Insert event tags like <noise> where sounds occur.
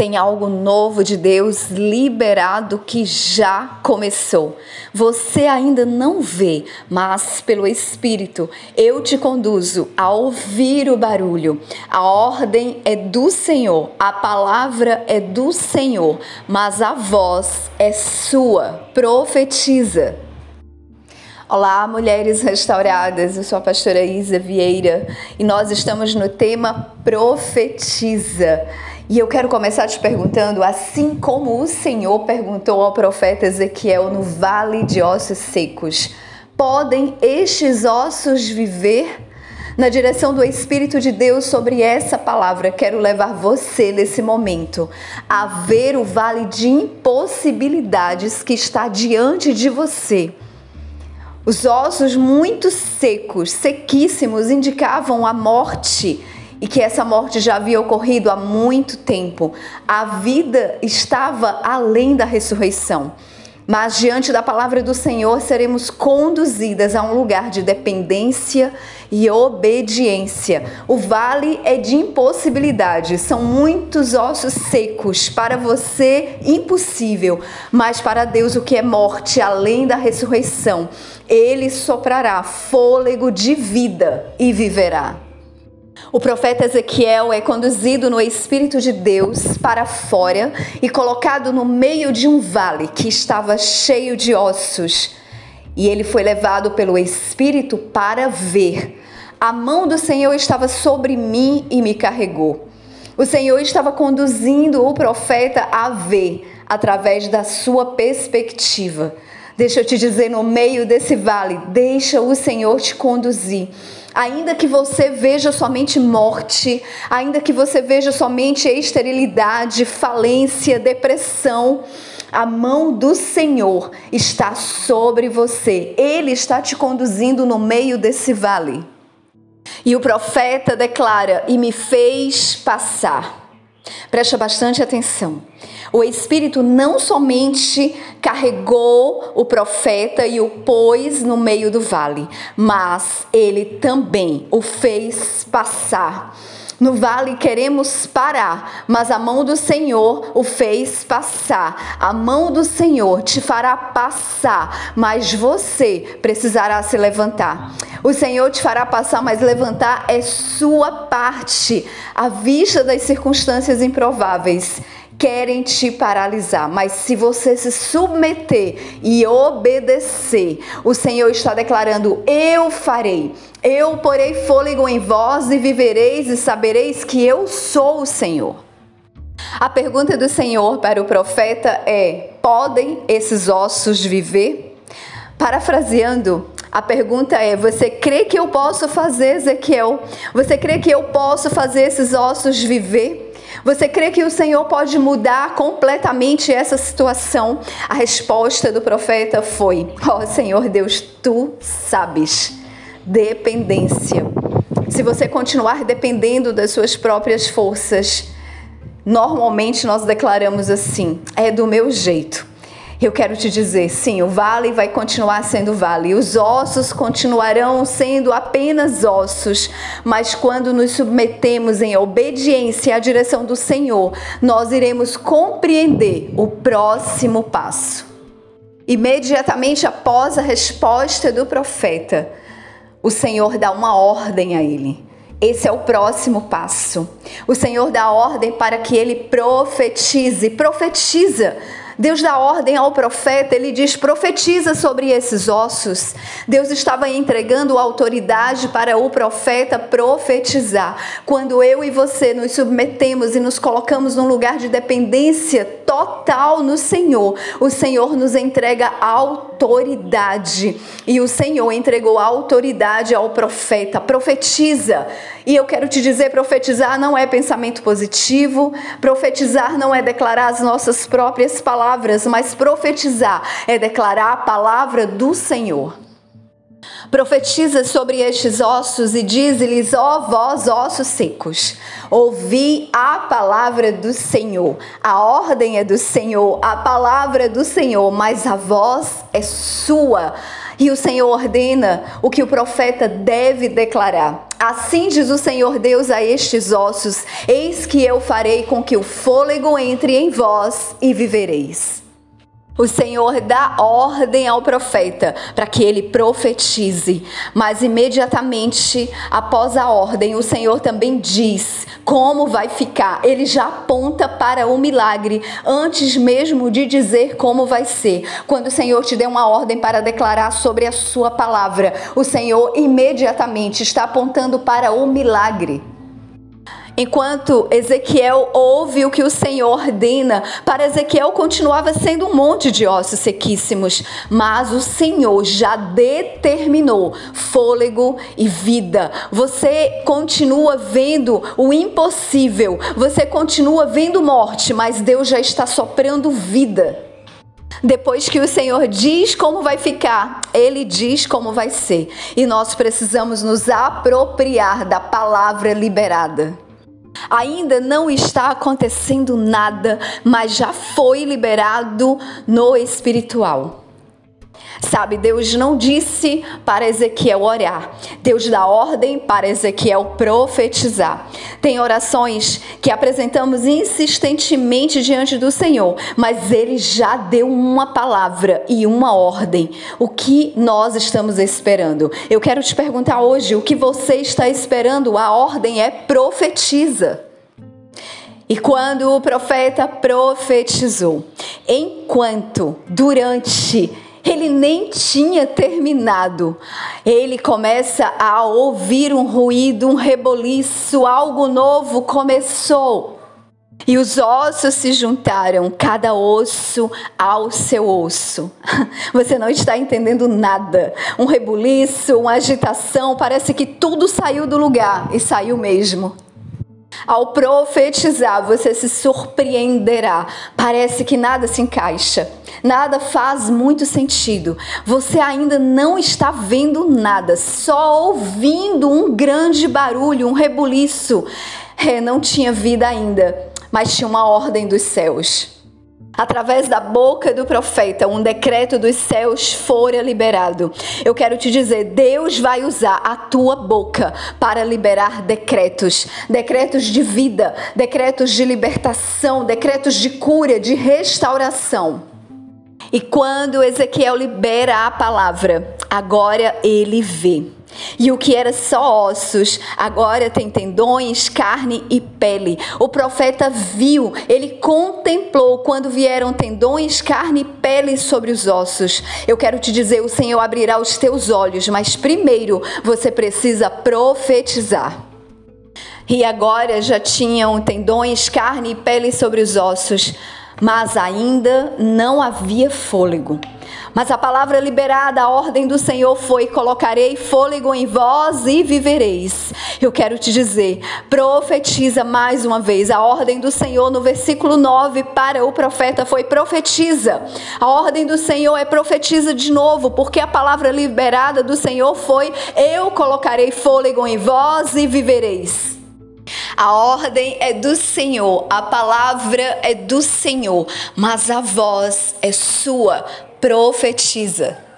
Tem algo novo de Deus liberado que já começou. Você ainda não vê, mas pelo Espírito eu te conduzo a ouvir o barulho. A ordem é do Senhor, a palavra é do Senhor, mas a voz é sua. Profetiza. Olá, mulheres restauradas. Eu sou a pastora Isa Vieira e nós estamos no tema Profetiza. E eu quero começar te perguntando, assim como o Senhor perguntou ao profeta Ezequiel no vale de ossos secos: podem estes ossos viver? Na direção do Espírito de Deus sobre essa palavra, quero levar você nesse momento a ver o vale de impossibilidades que está diante de você. Os ossos muito secos, sequíssimos, indicavam a morte e que essa morte já havia ocorrido há muito tempo. A vida estava além da ressurreição. Mas diante da palavra do Senhor seremos conduzidas a um lugar de dependência e obediência. O vale é de impossibilidade, são muitos ossos secos. Para você, impossível, mas para Deus, o que é morte além da ressurreição, Ele soprará fôlego de vida e viverá. O profeta Ezequiel é conduzido no Espírito de Deus para fora e colocado no meio de um vale que estava cheio de ossos. E ele foi levado pelo Espírito para ver. A mão do Senhor estava sobre mim e me carregou. O Senhor estava conduzindo o profeta a ver através da sua perspectiva. Deixa eu te dizer, no meio desse vale, deixa o Senhor te conduzir Ainda que você veja somente morte, ainda que você veja somente esterilidade, falência, depressão, a mão do Senhor está sobre você. Ele está te conduzindo no meio desse vale. E o profeta declara: E me fez passar. Preste bastante atenção. O Espírito não somente carregou o profeta e o pôs no meio do vale, mas ele também o fez passar. No vale queremos parar, mas a mão do Senhor o fez passar. A mão do Senhor te fará passar, mas você precisará se levantar. O Senhor te fará passar, mas levantar é sua parte, à vista das circunstâncias improváveis querem te paralisar, mas se você se submeter e obedecer, o Senhor está declarando: Eu farei. Eu porei fôlego em vós e vivereis e sabereis que eu sou o Senhor. A pergunta do Senhor para o profeta é: podem esses ossos viver? Parafraseando, a pergunta é: você crê que eu posso fazer, Ezequiel? Você crê que eu posso fazer esses ossos viver? Você crê que o Senhor pode mudar completamente essa situação? A resposta do profeta foi: Ó oh, Senhor Deus, tu sabes. Dependência. Se você continuar dependendo das suas próprias forças, normalmente nós declaramos assim: é do meu jeito. Eu quero te dizer, sim, o vale vai continuar sendo vale, os ossos continuarão sendo apenas ossos, mas quando nos submetemos em obediência à direção do Senhor, nós iremos compreender o próximo passo. Imediatamente após a resposta do profeta, o Senhor dá uma ordem a ele. Esse é o próximo passo. O Senhor dá ordem para que ele profetize. Profetiza Deus dá ordem ao profeta, ele diz: profetiza sobre esses ossos. Deus estava entregando autoridade para o profeta profetizar. Quando eu e você nos submetemos e nos colocamos num lugar de dependência total no Senhor, o Senhor nos entrega autoridade. E o Senhor entregou autoridade ao profeta. Profetiza. E eu quero te dizer: profetizar não é pensamento positivo, profetizar não é declarar as nossas próprias palavras, mas profetizar é declarar a palavra do Senhor. Profetiza sobre estes ossos e diz-lhes: Ó vós, ossos secos, ouvi a palavra do Senhor. A ordem é do Senhor, a palavra é do Senhor, mas a voz é sua. E o Senhor ordena o que o profeta deve declarar. Assim diz o Senhor Deus a estes ossos: Eis que eu farei com que o fôlego entre em vós e vivereis. O Senhor dá ordem ao profeta para que ele profetize, mas imediatamente após a ordem, o Senhor também diz como vai ficar. Ele já aponta para o milagre antes mesmo de dizer como vai ser. Quando o Senhor te der uma ordem para declarar sobre a sua palavra, o Senhor imediatamente está apontando para o milagre. Enquanto Ezequiel ouve o que o Senhor ordena, para Ezequiel continuava sendo um monte de ossos sequíssimos, mas o Senhor já determinou fôlego e vida. Você continua vendo o impossível, você continua vendo morte, mas Deus já está soprando vida. Depois que o Senhor diz como vai ficar, Ele diz como vai ser. E nós precisamos nos apropriar da palavra liberada. Ainda não está acontecendo nada, mas já foi liberado no espiritual. Sabe, Deus não disse para Ezequiel orar. Deus dá ordem para Ezequiel profetizar. Tem orações que apresentamos insistentemente diante do Senhor, mas ele já deu uma palavra e uma ordem. O que nós estamos esperando? Eu quero te perguntar hoje, o que você está esperando? A ordem é profetiza. E quando o profeta profetizou, enquanto durante ele nem tinha terminado. Ele começa a ouvir um ruído, um reboliço, algo novo começou. E os ossos se juntaram, cada osso ao seu osso. <laughs> Você não está entendendo nada. Um rebuliço, uma agitação, parece que tudo saiu do lugar e saiu mesmo. Ao profetizar, você se surpreenderá. Parece que nada se encaixa, nada faz muito sentido. Você ainda não está vendo nada, só ouvindo um grande barulho, um rebuliço. É, não tinha vida ainda, mas tinha uma ordem dos céus através da boca do profeta, um decreto dos céus fora liberado. Eu quero te dizer, Deus vai usar a tua boca para liberar decretos, decretos de vida, decretos de libertação, decretos de cura, de restauração. E quando Ezequiel libera a palavra, agora ele vê. E o que era só ossos, agora tem tendões, carne e pele. O profeta viu, ele contemplou quando vieram tendões, carne e pele sobre os ossos. Eu quero te dizer: o Senhor abrirá os teus olhos, mas primeiro você precisa profetizar. E agora já tinham tendões, carne e pele sobre os ossos mas ainda não havia fôlego. Mas a palavra liberada, a ordem do Senhor foi: colocarei fôlego em vós e vivereis. Eu quero te dizer, profetiza mais uma vez. A ordem do Senhor no versículo 9 para o profeta foi: profetiza. A ordem do Senhor é profetiza de novo, porque a palavra liberada do Senhor foi: eu colocarei fôlego em vós e vivereis. A ordem é do Senhor, a palavra é do Senhor, mas a voz é sua. Profetiza.